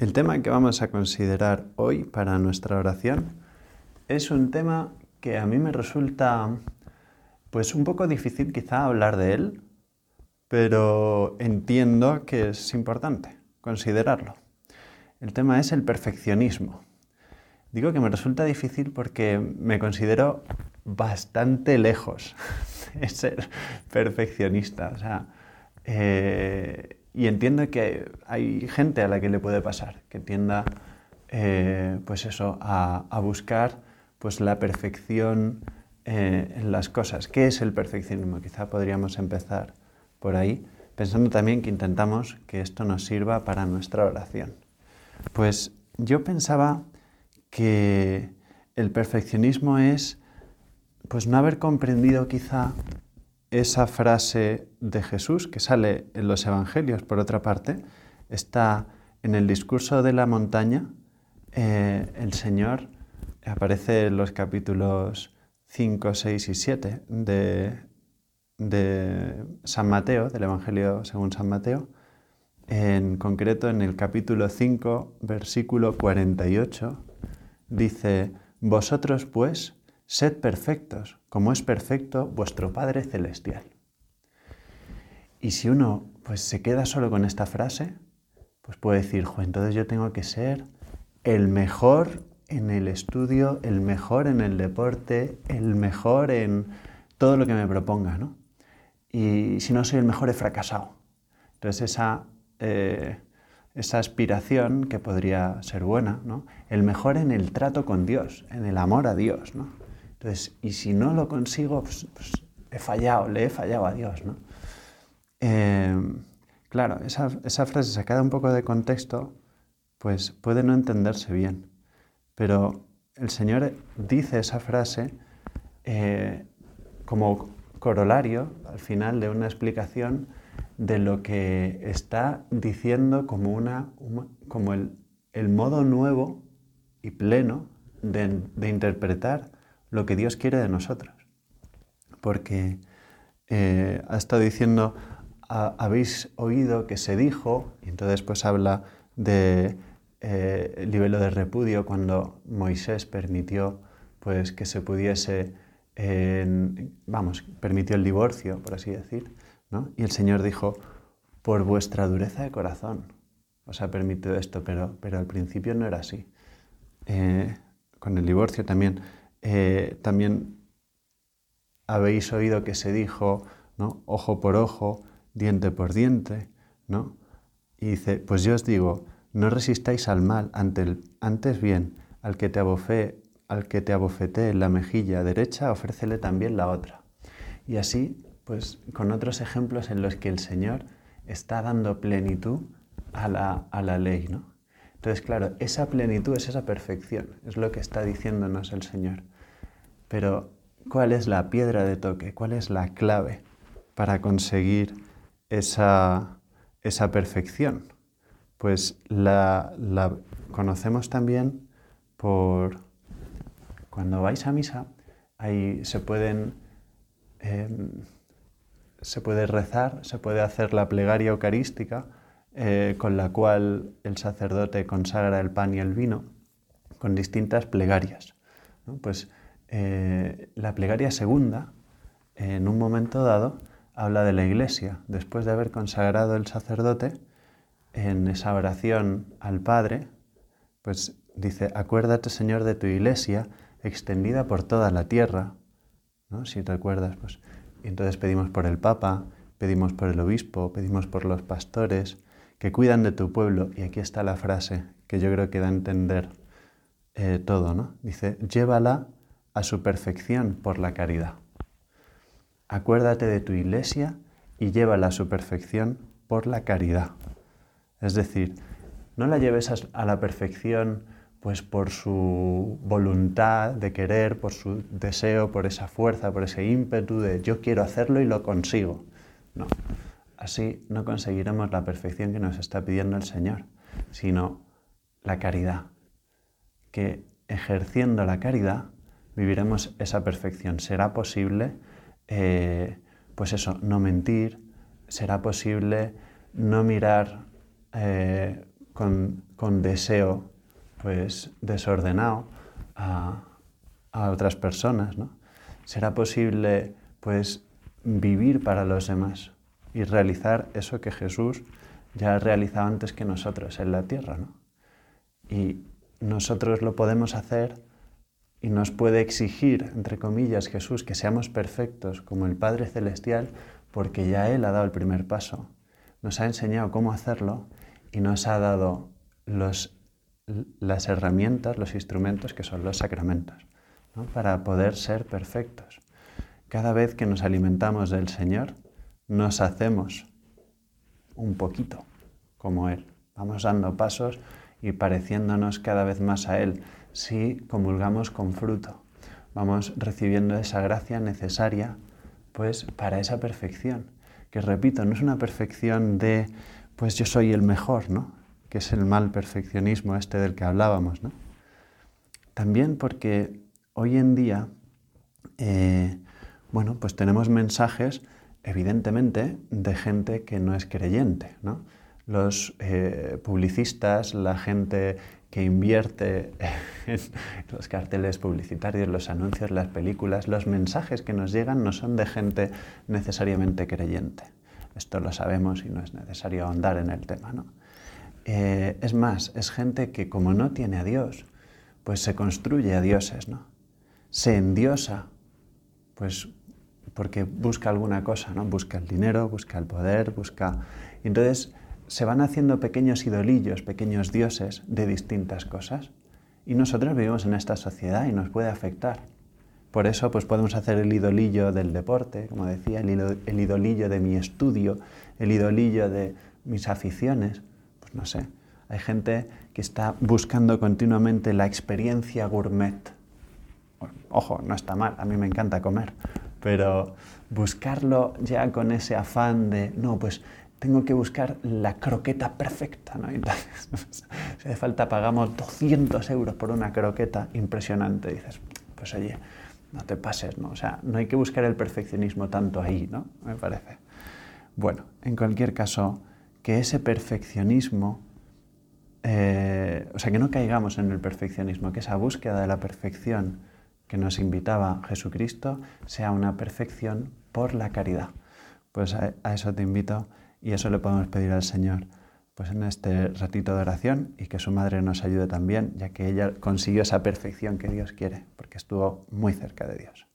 El tema que vamos a considerar hoy para nuestra oración es un tema que a mí me resulta pues un poco difícil quizá hablar de él, pero entiendo que es importante considerarlo. El tema es el perfeccionismo. Digo que me resulta difícil porque me considero bastante lejos de ser perfeccionista. O sea, eh, y entiendo que hay gente a la que le puede pasar, que tienda eh, pues eso, a, buscar pues la perfección eh, en las cosas. ¿Qué es el perfeccionismo? Quizá podríamos empezar por ahí, pensando también que intentamos que esto nos sirva para nuestra oración. Pues yo pensaba que el perfeccionismo es pues no haber comprendido quizá esa frase de Jesús que sale en los Evangelios, por otra parte, está en el discurso de la montaña, eh, el Señor aparece en los capítulos 5, 6 y 7 de, de San Mateo, del Evangelio según San Mateo, en concreto en el capítulo 5, versículo 48, dice, Vosotros pues, Sed perfectos, como es perfecto vuestro Padre Celestial. Y si uno pues, se queda solo con esta frase, pues puede decir, entonces yo tengo que ser el mejor en el estudio, el mejor en el deporte, el mejor en todo lo que me proponga, ¿no? Y si no soy el mejor, he fracasado. Entonces esa, eh, esa aspiración, que podría ser buena, ¿no? El mejor en el trato con Dios, en el amor a Dios, ¿no? Entonces, y si no lo consigo, pues, pues, he fallado, le he fallado a Dios, ¿no? Eh, claro, esa, frase sacada un poco de contexto, pues puede no entenderse bien, pero el Señor dice esa frase eh, como corolario al final de una explicación de lo que está diciendo como, una, como el, modo nuevo y pleno de, de interpretar lo que Dios quiere de nosotros. Porque eh, ha estado diciendo, habéis oído que se dijo, y entonces pues habla de eh, el nivel de repudio cuando Moisés permitió pues que se pudiese, vamos, permitió el divorcio, por así decir, ¿no? Y el Señor dijo, por vuestra dureza de corazón os ha permitido esto, pero, pero al principio no era así. Eh, con el divorcio también eh, también habéis oído que se dijo, ¿no? Ojo por ojo, diente por diente, ¿no? Y dice, pues yo os digo, no resistáis al mal, antes bien, al que te abofé, al que te abofetee la mejilla derecha, ofrécele también la otra. Y así, pues con otros ejemplos en los que el Señor está dando plenitud a la, a la ley, ¿no? Entonces, claro, esa plenitud es esa perfección, es lo que está diciéndonos el Señor. Pero, ¿cuál es la piedra de toque? ¿Cuál es la clave para conseguir esa, perfección? Pues la, conocemos también por cuando vais a misa, ahí se pueden em, se puede rezar, se puede hacer la plegaria eucarística eh, con la cual el sacerdote consagra el pan y el vino con distintas plegarias. Pues eh, la plegaria segunda, en un momento dado, habla de la iglesia. Después de haber consagrado el sacerdote, en esa oración al Padre, pues dice, acuérdate Señor de tu iglesia extendida por toda la tierra, ¿no? Si te acuerdas, pues. Y entonces pedimos por el Papa, pedimos por el obispo, pedimos por los pastores, que cuidan de tu pueblo. Y aquí está la frase que yo creo que da a entender eh, todo, ¿no? Dice, llévala a su perfección por la caridad. Acuérdate de tu iglesia y llévala a su perfección por la caridad. Es decir, no la lleves a la perfección pues por su voluntad de querer, por su deseo, por esa fuerza, por ese ímpetu de yo quiero hacerlo y lo consigo. No, Así no conseguiremos la perfección que nos está pidiendo el Señor, sino la caridad, que ejerciendo la caridad viviremos esa perfección. Será posible, eh, pues eso, no mentir, será posible no mirar eh, con, deseo pues desordenado a, a otras personas, ¿no? Será posible pues vivir para los demás y realizar eso que Jesús ya ha realizado antes que nosotros en la tierra, ¿no? Y nosotros lo podemos hacer y nos puede exigir, entre comillas, Jesús, que seamos perfectos como el Padre Celestial, porque ya Él ha dado el primer paso. Nos ha enseñado cómo hacerlo y nos ha dado los, las herramientas, los instrumentos que son los sacramentos, para poder ser perfectos. Cada vez que nos alimentamos del Señor, nos hacemos un poquito como Él. Vamos dando pasos y pareciéndonos cada vez más a Él si comulgamos con fruto. Vamos recibiendo esa gracia necesaria pues para esa perfección, que repito, no es una perfección de pues yo soy el mejor, ¿no? Que es el mal perfeccionismo este del que hablábamos, ¿no? También porque hoy en día, eh, bueno, pues tenemos mensajes evidentemente de gente que no es creyente, ¿no? Los eh, publicistas, la gente que invierte en los carteles publicitarios, los anuncios, las películas, los mensajes que nos llegan no son de gente necesariamente creyente. Esto lo sabemos y no es necesario ahondar en el tema. ¿no? Eh, es más, es gente que como no tiene a Dios, pues se construye a dioses, ¿no? Se endiosa, pues porque busca alguna cosa, ¿no? Busca el dinero, busca el poder, busca... Entonces se van haciendo pequeños idolillos, pequeños dioses de distintas cosas. Y nosotros vivimos en esta sociedad y nos puede afectar. Por eso pues podemos hacer el idolillo del deporte, como decía, el, idolillo de mi estudio, el idolillo de mis aficiones. Pues no sé, hay gente que está buscando continuamente la experiencia gourmet. ojo, no está mal, a mí me encanta comer, pero buscarlo ya con ese afán de, no, pues tengo que buscar la croqueta perfecta, ¿no? Entonces, si hace falta pagamos 200 euros por una croqueta impresionante, dices, pues oye, no te pases, ¿no? O sea, no hay que buscar el perfeccionismo tanto ahí, ¿no? Me parece. Bueno, en cualquier caso, que ese perfeccionismo, eh, o sea, que no caigamos en el perfeccionismo, que esa búsqueda de la perfección que nos invitaba Jesucristo sea una perfección por la caridad. Pues a, a eso te invito y eso le podemos pedir al Señor pues en este ratito de oración y que su madre nos ayude también, ya que ella consiguió esa perfección que Dios quiere, porque estuvo muy cerca de Dios.